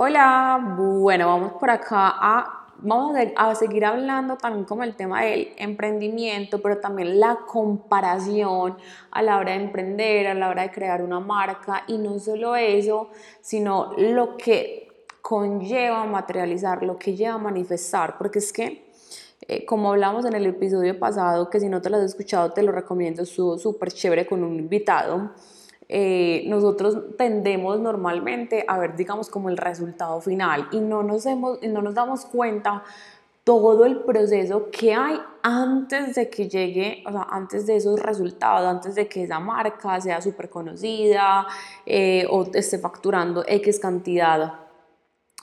Hola, bueno, vamos por acá a, vamos a, seguir hablando también como el tema del emprendimiento, pero también la comparación a la hora de emprender, a la hora de crear una marca y no solo eso, sino lo que conlleva materializar, lo que lleva manifestar, porque es que eh, como hablamos en el episodio pasado, que si no te lo has escuchado te lo recomiendo, estuvo súper chévere con un invitado. Eh, nosotros tendemos normalmente a ver, digamos, como el resultado final y no nos, hemos, no nos damos cuenta todo el proceso que hay antes de que llegue, o sea, antes de esos resultados, antes de que esa marca sea súper conocida eh, o esté facturando X cantidad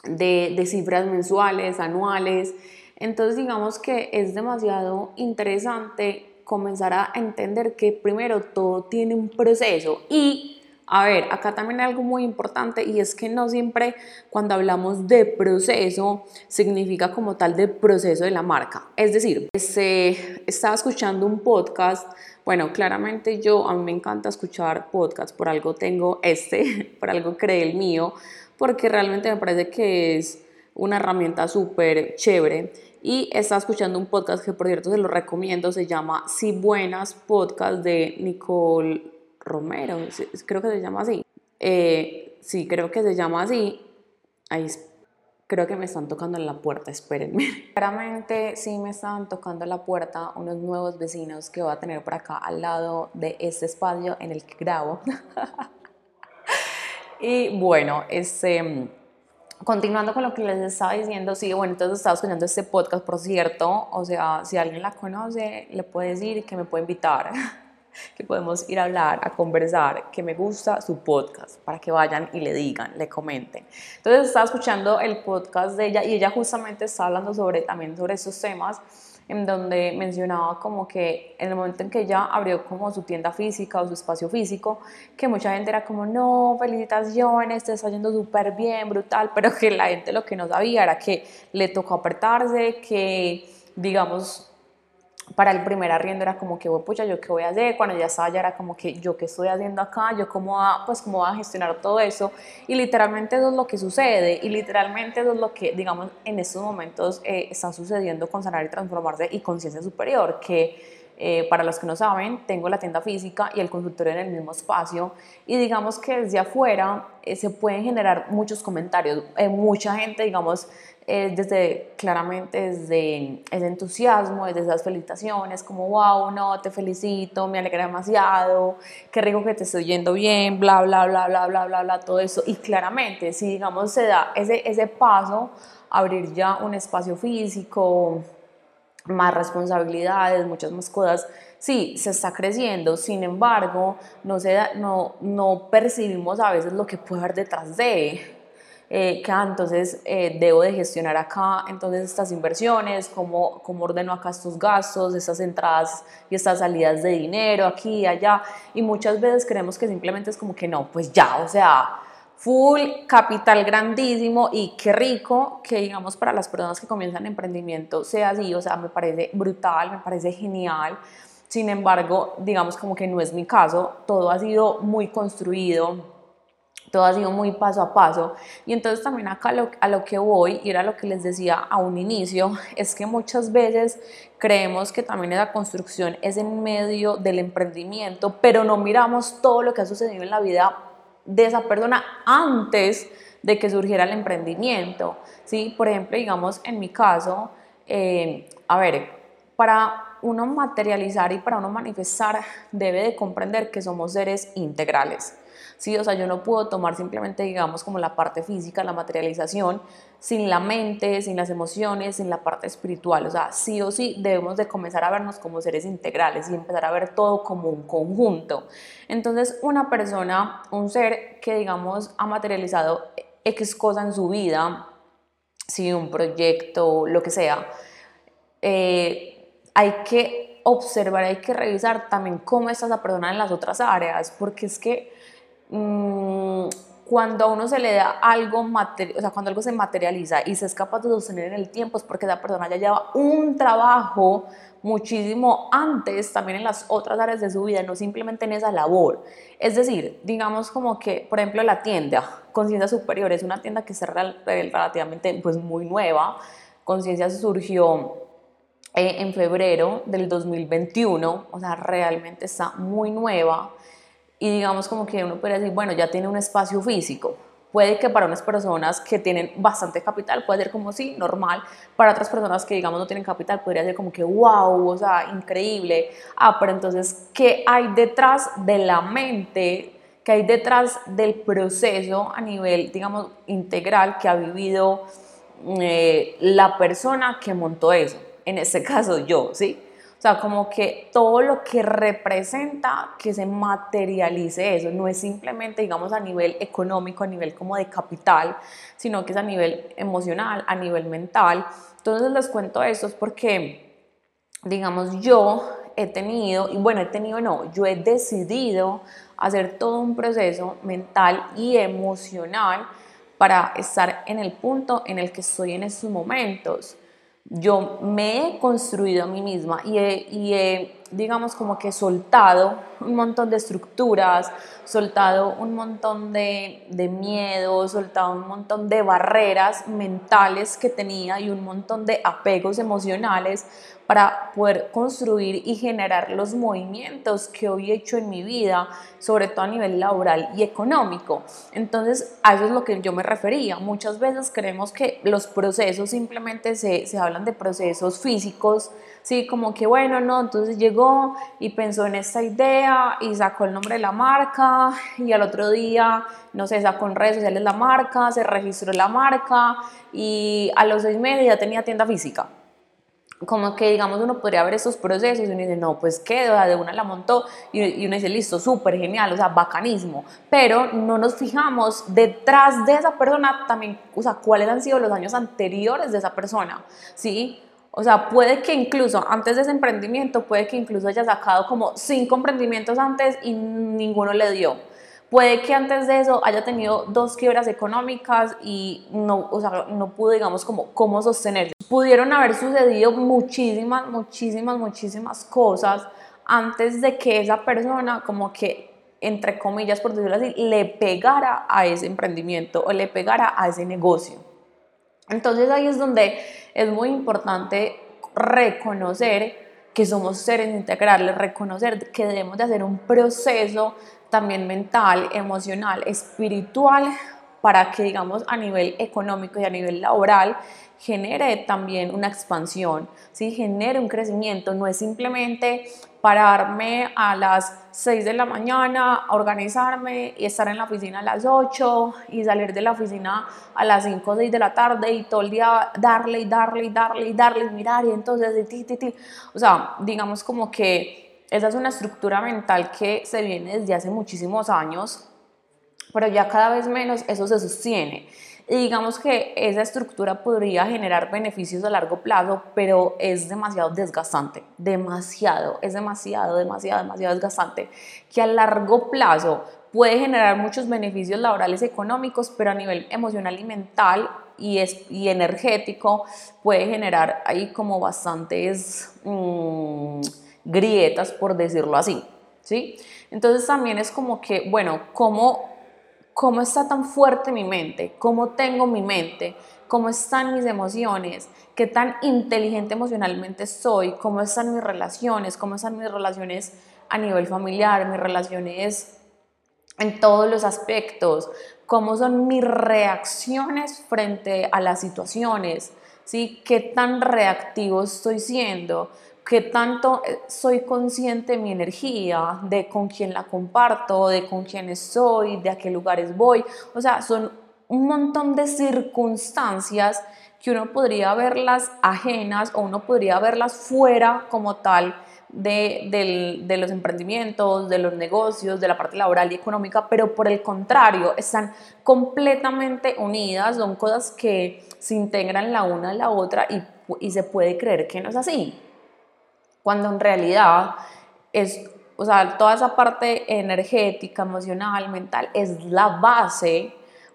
de, de cifras mensuales, anuales. Entonces, digamos que es demasiado interesante comenzar a entender que primero todo tiene un proceso. Y a ver, acá también hay algo muy importante y es que no siempre cuando hablamos de proceso significa como tal de proceso de la marca. Es decir, se estaba escuchando un podcast, bueno, claramente yo a mí me encanta escuchar podcasts, por algo tengo este, por algo creé el mío, porque realmente me parece que es una herramienta súper chévere y está escuchando un podcast que por cierto se lo recomiendo, se llama Si Buenas Podcast de Nicole Romero, creo que se llama así. Eh, sí, creo que se llama así. Ahí creo que me están tocando en la puerta, espérenme. Claramente sí me están tocando la puerta unos nuevos vecinos que voy a tener por acá al lado de este espacio en el que grabo. y bueno, este continuando con lo que les estaba diciendo, sí, bueno, entonces estaba escuchando este podcast, por cierto, o sea, si alguien la conoce, le puede decir que me puede invitar, que podemos ir a hablar, a conversar, que me gusta su podcast, para que vayan y le digan, le comenten. Entonces estaba escuchando el podcast de ella y ella justamente está hablando sobre, también sobre esos temas en donde mencionaba como que en el momento en que ella abrió como su tienda física o su espacio físico, que mucha gente era como, no, felicitaciones, te está yendo súper bien, brutal, pero que la gente lo que no sabía era que le tocó apretarse, que digamos para el primer arriendo era como que, pucha, ¿yo qué voy a hacer? Cuando ya estaba ya era como que, ¿yo qué estoy haciendo acá? ¿Yo cómo va, pues, cómo va a gestionar todo eso? Y literalmente eso es lo que sucede y literalmente eso es lo que, digamos, en estos momentos eh, está sucediendo con Sanar y Transformarse y Conciencia Superior, que eh, para los que no saben, tengo la tienda física y el consultorio en el mismo espacio y digamos que desde afuera eh, se pueden generar muchos comentarios. mucha gente, digamos, desde claramente desde ese entusiasmo, desde esas felicitaciones, como wow, no, te felicito, me alegra demasiado, qué rico que te estoy yendo bien, bla, bla, bla, bla, bla, bla, bla, todo eso. Y claramente, si digamos se da ese, ese paso, abrir ya un espacio físico, más responsabilidades, muchas más cosas, sí, se está creciendo, sin embargo, no, se no, no percibimos a veces lo que puede haber detrás de, eh, que ah, entonces eh, debo de gestionar acá entonces estas inversiones, cómo, cómo ordeno acá estos gastos, estas entradas y estas salidas de dinero aquí y allá. Y muchas veces creemos que simplemente es como que no, pues ya, o sea, full capital grandísimo y qué rico que digamos para las personas que comienzan emprendimiento sea así, o sea, me parece brutal, me parece genial. Sin embargo, digamos como que no es mi caso, todo ha sido muy construido, todo ha sido muy paso a paso. Y entonces también acá a lo que voy, y era lo que les decía a un inicio, es que muchas veces creemos que también esa construcción es en medio del emprendimiento, pero no miramos todo lo que ha sucedido en la vida de esa persona antes de que surgiera el emprendimiento. ¿sí? Por ejemplo, digamos, en mi caso, eh, a ver, para uno materializar y para uno manifestar debe de comprender que somos seres integrales. ¿Sí? O sea, yo no puedo tomar simplemente, digamos, como la parte física, la materialización, sin la mente, sin las emociones, sin la parte espiritual. O sea, sí o sí debemos de comenzar a vernos como seres integrales y empezar a ver todo como un conjunto. Entonces, una persona, un ser que, digamos, ha materializado X cosa en su vida, si un proyecto, lo que sea, eh, hay que observar, hay que revisar también cómo está esa persona en las otras áreas, porque es que Mm, cuando a uno se le da algo, o sea, cuando algo se materializa y se es capaz de sostener en el tiempo, es porque esa persona ya lleva un trabajo muchísimo antes también en las otras áreas de su vida, no simplemente en esa labor. Es decir, digamos como que, por ejemplo, la tienda Conciencia Superior es una tienda que es relativamente pues, muy nueva. Conciencia surgió eh, en febrero del 2021, o sea, realmente está muy nueva y digamos como que uno puede decir, bueno, ya tiene un espacio físico. Puede que para unas personas que tienen bastante capital puede ser como sí, normal. Para otras personas que digamos no tienen capital podría ser como que wow, o sea, increíble. Ah, pero entonces, ¿qué hay detrás de la mente? ¿Qué hay detrás del proceso a nivel, digamos, integral que ha vivido eh, la persona que montó eso? En este caso yo, ¿sí? Sea, como que todo lo que representa que se materialice eso, no es simplemente, digamos, a nivel económico, a nivel como de capital, sino que es a nivel emocional, a nivel mental. Entonces les cuento eso porque, digamos, yo he tenido, y bueno, he tenido no, yo he decidido hacer todo un proceso mental y emocional para estar en el punto en el que estoy en estos momentos yo me he construido a mí misma y he, digamos, como que soltado un montón de estructuras, soltado un montón de, de miedos, soltado un montón de barreras mentales que tenía y un montón de apegos emocionales para poder construir y generar los movimientos que hoy he hecho en mi vida, sobre todo a nivel laboral y económico. Entonces, a eso es lo que yo me refería. Muchas veces creemos que los procesos simplemente se, se hablan de procesos físicos, sí, como que bueno, no, entonces llegó y pensó en esta idea y sacó el nombre de la marca y al otro día, no sé, sacó en redes sociales la marca, se registró la marca y a los seis meses ya tenía tienda física como que digamos uno podría ver esos procesos y uno dice, no, pues qué, de una la montó y, uno dice, listo, súper genial, o sea, bacanismo, pero no nos fijamos detrás de esa persona también, o sea, cuáles han sido los años anteriores de esa persona, ¿sí? O sea, puede que incluso antes de ese emprendimiento, puede que incluso haya sacado como cinco emprendimientos antes y ninguno le dio. Puede que antes de eso haya tenido dos quiebras económicas y no, o sea, no pudo, digamos, como cómo sostenerse. Pudieron haber sucedido muchísimas, muchísimas, muchísimas cosas antes de que esa persona como que, entre comillas, por decirlo así, le pegara a ese emprendimiento o le pegara a ese negocio. Entonces ahí es donde es muy importante reconocer que somos seres integrales, reconocer que debemos de hacer un proceso también mental, emocional, espiritual, para que, digamos, a nivel económico y a nivel laboral genere también una expansión, ¿sí? genere un crecimiento, no es simplemente pararme a las 6 de la mañana, organizarme y estar en la oficina a las 8 y salir de la oficina a las 5 o 6 de la tarde y todo el día darle y darle y darle y darle y mirar y entonces, ti, ti, ti. o sea, digamos como que esa es una estructura mental que se viene desde hace muchísimos años, pero ya cada vez menos eso se sostiene. Y digamos que esa estructura podría generar beneficios a largo plazo, pero es demasiado desgastante, demasiado, es demasiado, demasiado, demasiado desgastante, que a largo plazo puede generar muchos beneficios laborales económicos, pero a nivel emocional y mental y, es, y energético puede generar ahí como bastantes... Mmm, grietas, por decirlo así, ¿sí? Entonces también es como que, bueno, ¿cómo, cómo está tan fuerte mi mente? ¿Cómo tengo mi mente? ¿Cómo están mis emociones? ¿Qué tan inteligente emocionalmente soy? ¿Cómo están mis relaciones? ¿Cómo están mis relaciones a nivel familiar? Mis relaciones en todos los aspectos. ¿Cómo son mis reacciones frente a las situaciones? ¿Sí? ¿Qué tan reactivo estoy siendo? Qué tanto eh, soy consciente de mi energía, de con quién la comparto, de con quién estoy, de a qué lugares voy. O sea, son un montón de circunstancias que uno podría verlas ajenas o uno podría verlas fuera como tal de, de, los emprendimientos, de los negocios, de la parte laboral y económica, pero por el contrario, están completamente unidas, son cosas que se integran la una a la otra y, y se puede creer que no es así cuando en realidad es, o sea, toda esa parte energética, emocional, mental, es la base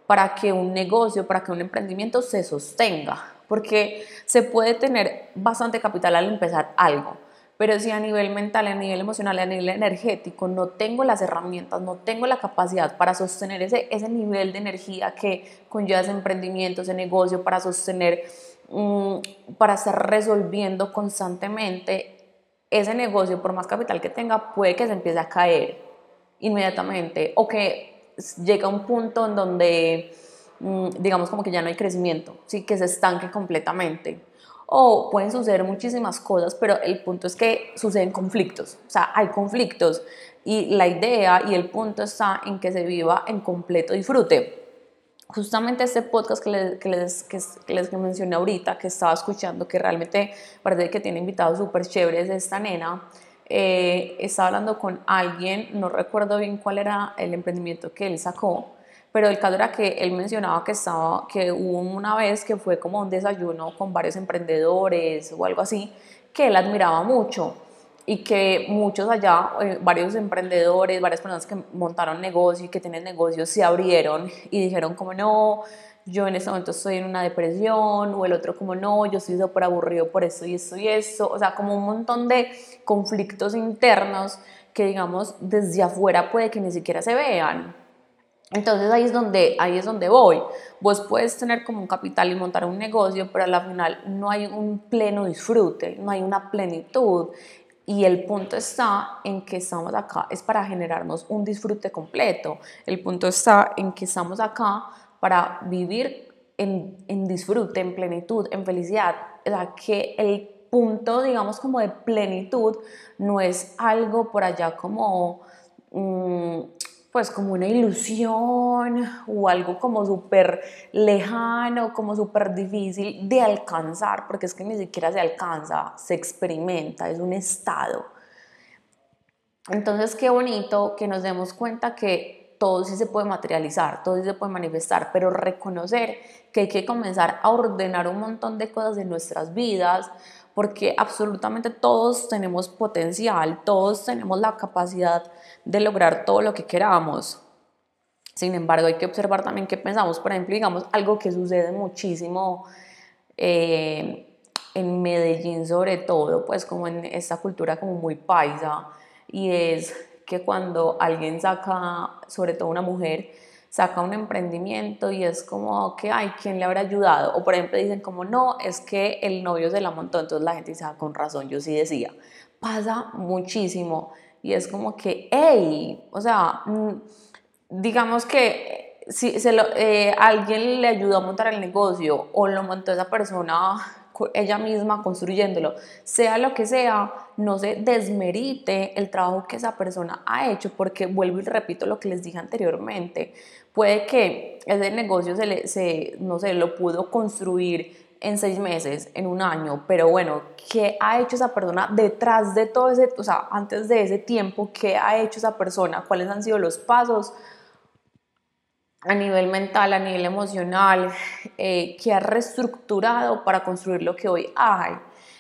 para que un negocio, para que un emprendimiento se sostenga, porque se puede tener bastante capital al empezar algo, pero si a nivel mental, a nivel emocional, a nivel energético no tengo las herramientas, no tengo la capacidad para sostener ese, ese nivel de energía que conlleva ese emprendimiento, ese negocio, para sostener, mm, para estar resolviendo constantemente ese negocio, por más capital que tenga, puede que se empiece a caer inmediatamente o que llega a un punto en donde, mm, digamos, como que ya no hay crecimiento, ¿sí? que se estanque completamente o pueden suceder muchísimas cosas, pero el punto es que suceden conflictos, o sea, hay conflictos y la idea y el punto está en que se viva en completo disfrute. Justamente este podcast que les, que les, que mencioné ahorita, que estaba escuchando, que realmente parece que tiene invitados súper chéveres esta nena, eh, estaba hablando con alguien, no recuerdo bien cuál era el emprendimiento que él sacó, pero el caso era que él mencionaba que, estaba, que hubo una vez que fue como un desayuno con varios emprendedores o algo así, que él admiraba mucho y que muchos allá, eh, varios emprendedores, varias personas que montaron negocios y que tienen negocios se abrieron y dijeron como no, yo en este momento estoy en una depresión, o el otro como no, yo estoy súper aburrido por esto y esto y esto, o sea, como un montón de conflictos internos que digamos desde afuera puede que ni siquiera se vean, entonces ahí es donde ahí es donde voy. Vos puedes tener como un capital y montar un negocio, pero al final no hay un pleno disfrute, no hay una plenitud. Y el punto está en que estamos acá es para generarnos un disfrute completo. El punto está en que estamos acá para vivir en, en disfrute, en plenitud, en felicidad. O sea, que el punto, digamos, como de plenitud no es algo por allá como... Mm, pues como una ilusión o algo como súper lejano, como súper difícil de alcanzar, porque es que ni siquiera se alcanza, se experimenta, es un estado. Entonces, qué bonito que nos demos cuenta que todo sí se puede materializar, todo sí se puede manifestar, pero reconocer que hay que comenzar a ordenar un montón de cosas en nuestras vidas, porque absolutamente todos tenemos potencial, todos tenemos la capacidad de lograr todo lo que queramos. Sin embargo, hay que observar también qué pensamos. Por ejemplo, digamos, algo que sucede muchísimo eh, en Medellín sobre todo, pues como en esta cultura como muy paisa, y es que cuando alguien saca, sobre todo una mujer, saca un emprendimiento y es como que, ay, ¿quién le habrá ayudado? O por ejemplo dicen como, no, es que el novio se la montó, entonces la gente dice, ah, con razón, yo sí decía. Pasa muchísimo y es como que, hey, o sea, mm, digamos que si se lo, eh, alguien le ayudó a montar el negocio o lo montó esa persona ella misma construyéndolo, sea lo que sea, no se desmerite el trabajo que esa persona ha hecho, porque vuelvo y repito lo que les dije anteriormente, puede que ese negocio se, le, se no sé, lo pudo construir en seis meses, en un año, pero bueno, ¿qué ha hecho esa persona detrás de todo ese, o sea, antes de ese tiempo, qué ha hecho esa persona? ¿Cuáles han sido los pasos? a nivel mental, a nivel emocional, eh, que ha reestructurado para construir lo que hoy hay.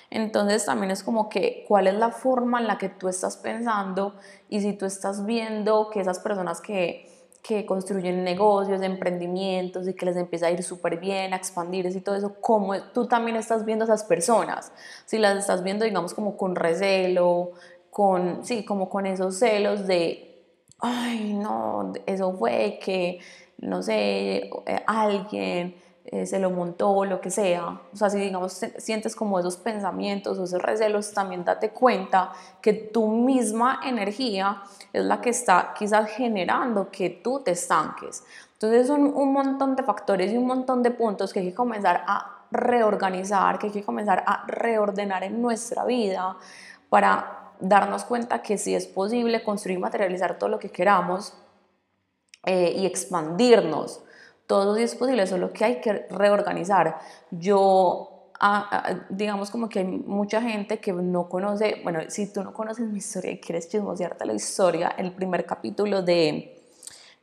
Entonces también es como que cuál es la forma en la que tú estás pensando y si tú estás viendo que esas personas que, que construyen negocios, emprendimientos y que les empieza a ir súper bien, a expandirse y todo eso, cómo tú también estás viendo esas personas. Si las estás viendo, digamos, como con recelo, con, sí, como con esos celos de, ay, no, eso fue que no sé, eh, alguien eh, se lo montó, lo que sea. O sea, si digamos sientes como esos pensamientos o esos recelos, también date cuenta que tu misma energía es la que está quizás generando que tú te estanques. Entonces son un montón de factores y un montón de puntos que hay que comenzar a reorganizar, que hay que comenzar a reordenar en nuestra vida para darnos cuenta que sí es posible construir y materializar todo lo que queramos eh, y expandirnos. Todo es posible, solo que hay que reorganizar. Yo, ah, ah, digamos como que hay mucha gente que no conoce, bueno, si tú no conoces mi historia y quieres chismosearte la historia, el primer capítulo de,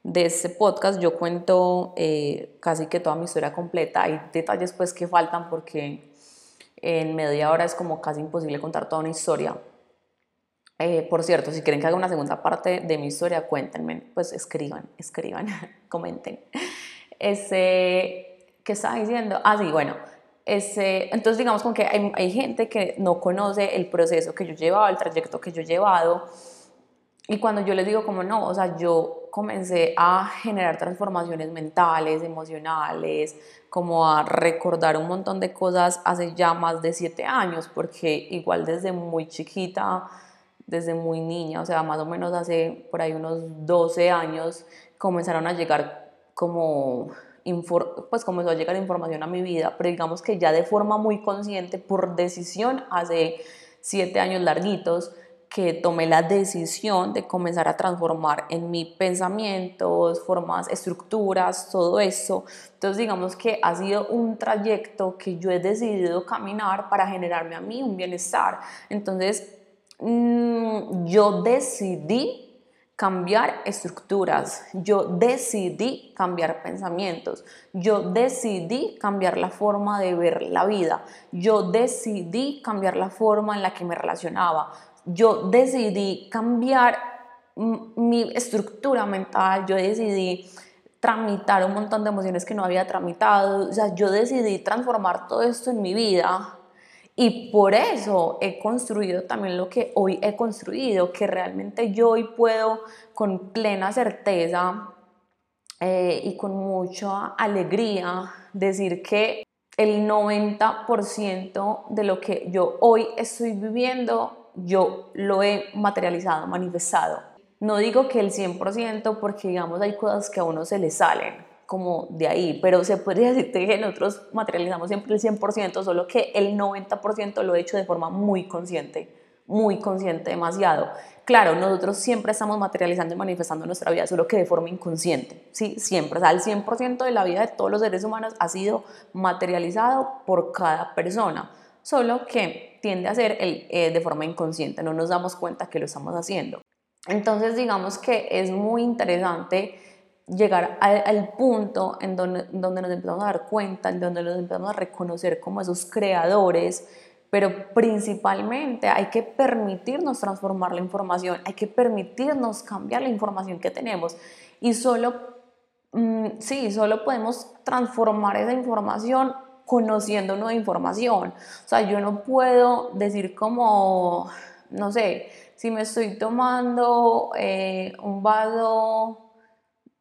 de este podcast yo cuento eh, casi que toda mi historia completa. Hay detalles pues que faltan porque en media hora es como casi imposible contar toda una historia. Eh, por cierto, si quieren que haga una segunda parte de mi historia, cuéntenme, pues escriban, escriban, comenten. Ese, ¿qué estaba diciendo? Ah, sí, bueno, ese, entonces digamos como que hay, hay gente que no conoce el proceso que yo he llevado, el trayecto que yo he llevado, y cuando yo les digo como no, o sea, yo comencé a generar transformaciones mentales, emocionales, como a recordar un montón de cosas hace ya más de siete años, porque igual desde muy chiquita, desde muy niña, o sea, más o menos hace por ahí unos 12 años, comenzaron a llegar como pues comenzó a llegar información a mi vida, pero digamos que ya de forma muy consciente, por decisión, hace siete años larguitos, que tomé la decisión de comenzar a transformar en mi pensamientos, formas, estructuras, todo eso. Entonces digamos que ha sido un trayecto que yo he decidido caminar para generarme a mí un bienestar. Entonces mm, yo decidí cambiar estructuras, yo decidí cambiar pensamientos, yo decidí cambiar la forma de ver la vida, yo decidí cambiar la forma en la que me relacionaba, yo decidí cambiar mi estructura mental, yo decidí tramitar un montón de emociones que no había tramitado, o sea, yo decidí transformar todo esto en mi vida y por eso he construido también lo que hoy he construido, que realmente yo hoy puedo con plena certeza eh, y con mucha alegría decir que el 90% de lo que yo hoy estoy viviendo yo lo he materializado, manifestado. No digo que el 100% porque digamos hay cosas que a uno se le salen como de ahí, pero se podría decir que nosotros materializamos siempre el 100%, solo que el 90% lo he hecho de forma muy consciente, muy consciente, demasiado. Claro, nosotros siempre estamos materializando y manifestando nuestra vida, solo que de forma inconsciente, ¿sí? Siempre, o sea, el 100% de la vida de todos los seres humanos ha sido materializado por cada persona solo que tiende a ser el, eh, de forma inconsciente, no nos damos cuenta que lo estamos haciendo. Entonces digamos que es muy interesante llegar al, punto en donde, donde nos empezamos a dar cuenta, en donde nos empezamos a reconocer como esos creadores, pero principalmente hay que permitirnos transformar la información, hay que permitirnos cambiar la información que tenemos y solo, mm, sí, solo podemos transformar esa información conociendo nueva información. O sea, yo no puedo decir como, no sé, si me estoy tomando eh, un vaso,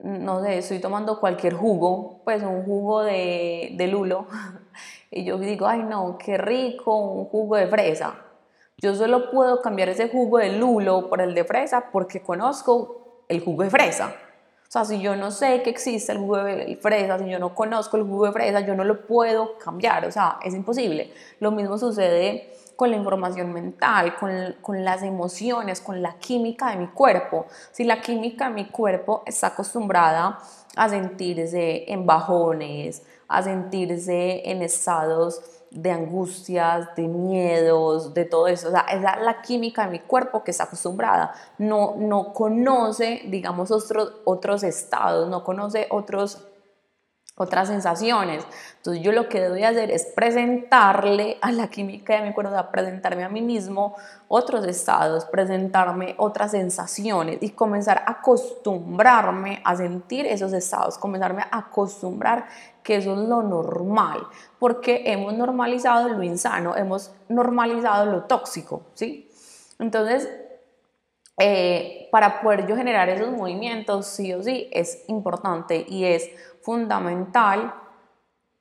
no sé, estoy tomando cualquier jugo, pues un jugo de, lulo, y yo digo, ay no, qué rico, un jugo de fresa. Yo solo puedo cambiar ese jugo de lulo por el de fresa porque conozco el jugo de fresa. O sea, si yo no sé que existe el jugo de fresa, si yo no conozco el jugo de fresa, yo no lo puedo cambiar, o sea, es imposible. Lo mismo sucede con la información mental, con, con, las emociones, con la química de mi cuerpo. Si la química de mi cuerpo está acostumbrada a sentirse en bajones, a sentirse en estados de angustias, de miedos, de todo eso. O sea, es la, química de mi cuerpo que está acostumbrada. No, no conoce, digamos, otros, otros estados, no conoce otros otras sensaciones. Entonces yo lo que debo hacer es presentarle a la química de mi cuerpo, o presentarme a mí mismo otros estados, presentarme otras sensaciones y comenzar a acostumbrarme a sentir esos estados, comenzarme a acostumbrar que eso es lo normal, porque hemos normalizado lo insano, hemos normalizado lo tóxico, ¿sí? Entonces, eh, para poder yo generar esos movimientos, sí o sí, es importante y es fundamental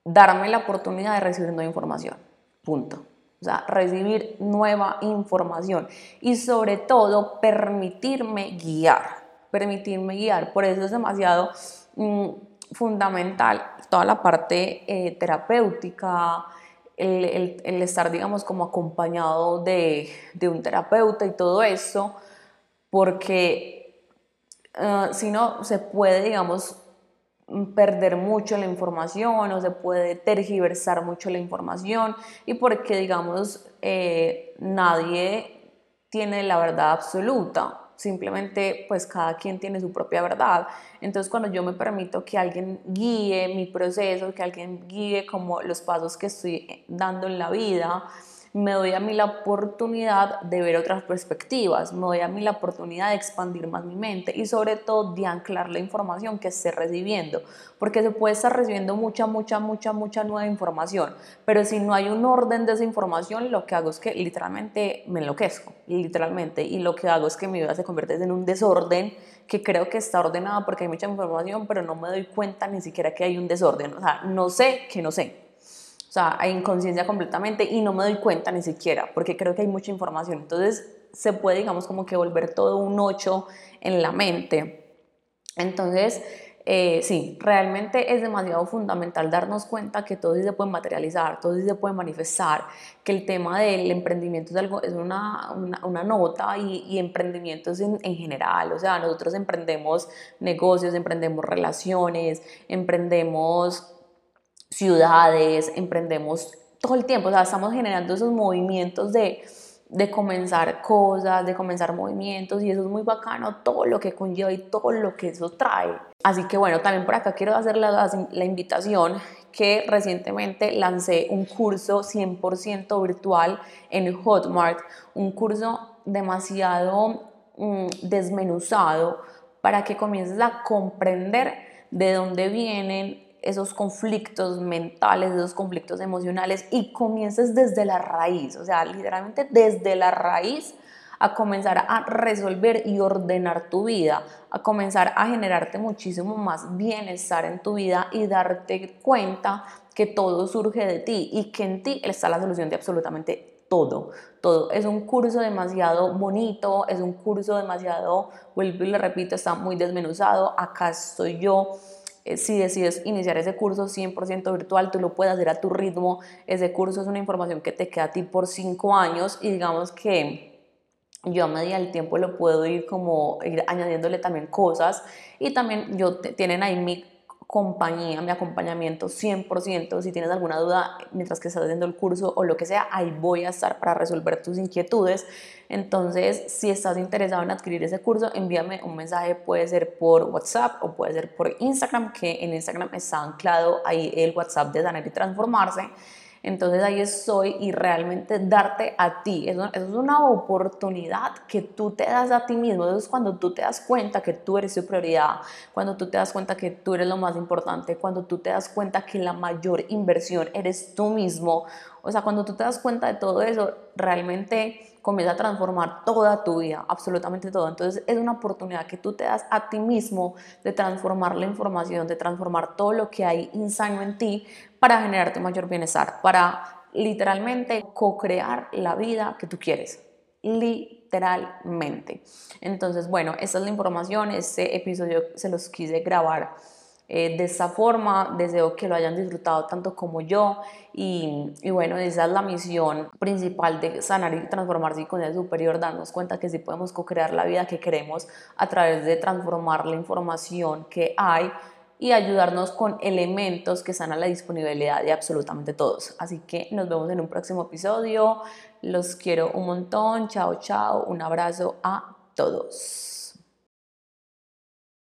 darme la oportunidad de recibir nueva información. Punto. O sea, recibir nueva información y sobre todo permitirme guiar, permitirme guiar. Por eso es demasiado mm, fundamental toda la parte eh, terapéutica, el, estar, digamos, como acompañado de, un terapeuta y todo eso, porque uh, si no, se puede, digamos, perder mucho la información o se puede tergiversar mucho la información y porque digamos eh, nadie tiene la verdad absoluta. Simplemente pues cada quien tiene su propia verdad. Entonces cuando yo me permito que alguien guíe mi proceso que alguien guíe como los pasos que estoy dando en la vida me doy a mí la oportunidad de ver otras perspectivas, me doy a mí la oportunidad de expandir más mi mente y sobre todo de anclar la información que esté recibiendo, porque se puede estar recibiendo mucha, mucha, mucha, mucha nueva información, pero si no hay un orden de esa información, lo que hago es que literalmente me enloquezco, literalmente, y lo que hago es que mi vida se convierte en un desorden que creo que está ordenada porque hay mucha información, pero no me doy cuenta ni siquiera que hay un desorden, o sea, no sé que no sé. Sea, hay inconsciencia completamente y no me doy cuenta ni siquiera porque creo que hay mucha información. Entonces se puede, digamos, como que volver todo un 8 en la mente. Entonces, eh, sí, realmente es demasiado fundamental darnos cuenta que todo sí se puede materializar, todo sí se puede manifestar, que el tema del emprendimiento es, algo, es una, una, nota y, y emprendimientos en, en, general, o sea, nosotros emprendemos negocios, emprendemos relaciones, emprendemos ciudades, emprendemos todo el tiempo, o sea, estamos generando esos movimientos de de comenzar cosas, de comenzar movimientos y eso es muy bacano, todo lo que conlleva y todo lo que eso trae. Así que bueno, también por acá quiero hacer la, la invitación que recientemente lancé un curso 100% virtual en Hotmart, un curso demasiado mm, desmenuzado para que comiences a comprender de dónde vienen esos conflictos mentales, esos conflictos emocionales y comiences desde la raíz, o sea, literalmente desde la raíz a comenzar a resolver y ordenar tu vida, a comenzar a generarte muchísimo más bienestar en tu vida y darte cuenta que todo surge de ti y que en ti está la solución de absolutamente todo, todo. Es un curso demasiado bonito, es un curso demasiado, vuelvo y le repito, está muy desmenuzado. Acá estoy yo si decides iniciar ese curso 100% virtual, tú lo puedes hacer a tu ritmo. Ese curso es una información que te queda a ti por cinco años y digamos que yo a medida del tiempo lo puedo ir como ir añadiéndole también cosas y también yo tienen ahí mi compañía, mi acompañamiento 100%. Si tienes alguna duda mientras que estás haciendo el curso o lo que sea, ahí voy a estar para resolver tus inquietudes. Entonces, si estás interesado en adquirir ese curso, envíame un mensaje, puede ser por WhatsApp o puede ser por Instagram, que en Instagram está anclado ahí el WhatsApp de Sanar y Transformarse. Entonces ahí estoy y realmente darte a ti. Eso, es una oportunidad que tú te das a ti mismo. Eso es cuando tú te das cuenta que tú eres tu prioridad, cuando tú te das cuenta que tú eres lo más importante, cuando tú te das cuenta que la mayor inversión eres tú mismo. O sea, cuando tú te das cuenta de todo eso, realmente comienza a transformar toda tu vida, absolutamente todo. Entonces es una oportunidad que tú te das a ti mismo de transformar la información, de transformar todo lo que hay insano en ti para generarte mayor bienestar, para literalmente co-crear la vida que tú quieres. Literalmente. Entonces, bueno, esta es la información. Este episodio se los quise grabar eh, de esta forma. Deseo que lo hayan disfrutado tanto como yo. Y, bueno, esa es la misión principal de sanar y transformar el superior, darnos cuenta que sí podemos co-crear la vida que queremos a través de transformar la información que hay y ayudarnos con elementos que están a la disponibilidad de absolutamente todos. Así que nos vemos en un próximo episodio. Los quiero un montón. Chao, chao. Un abrazo a todos.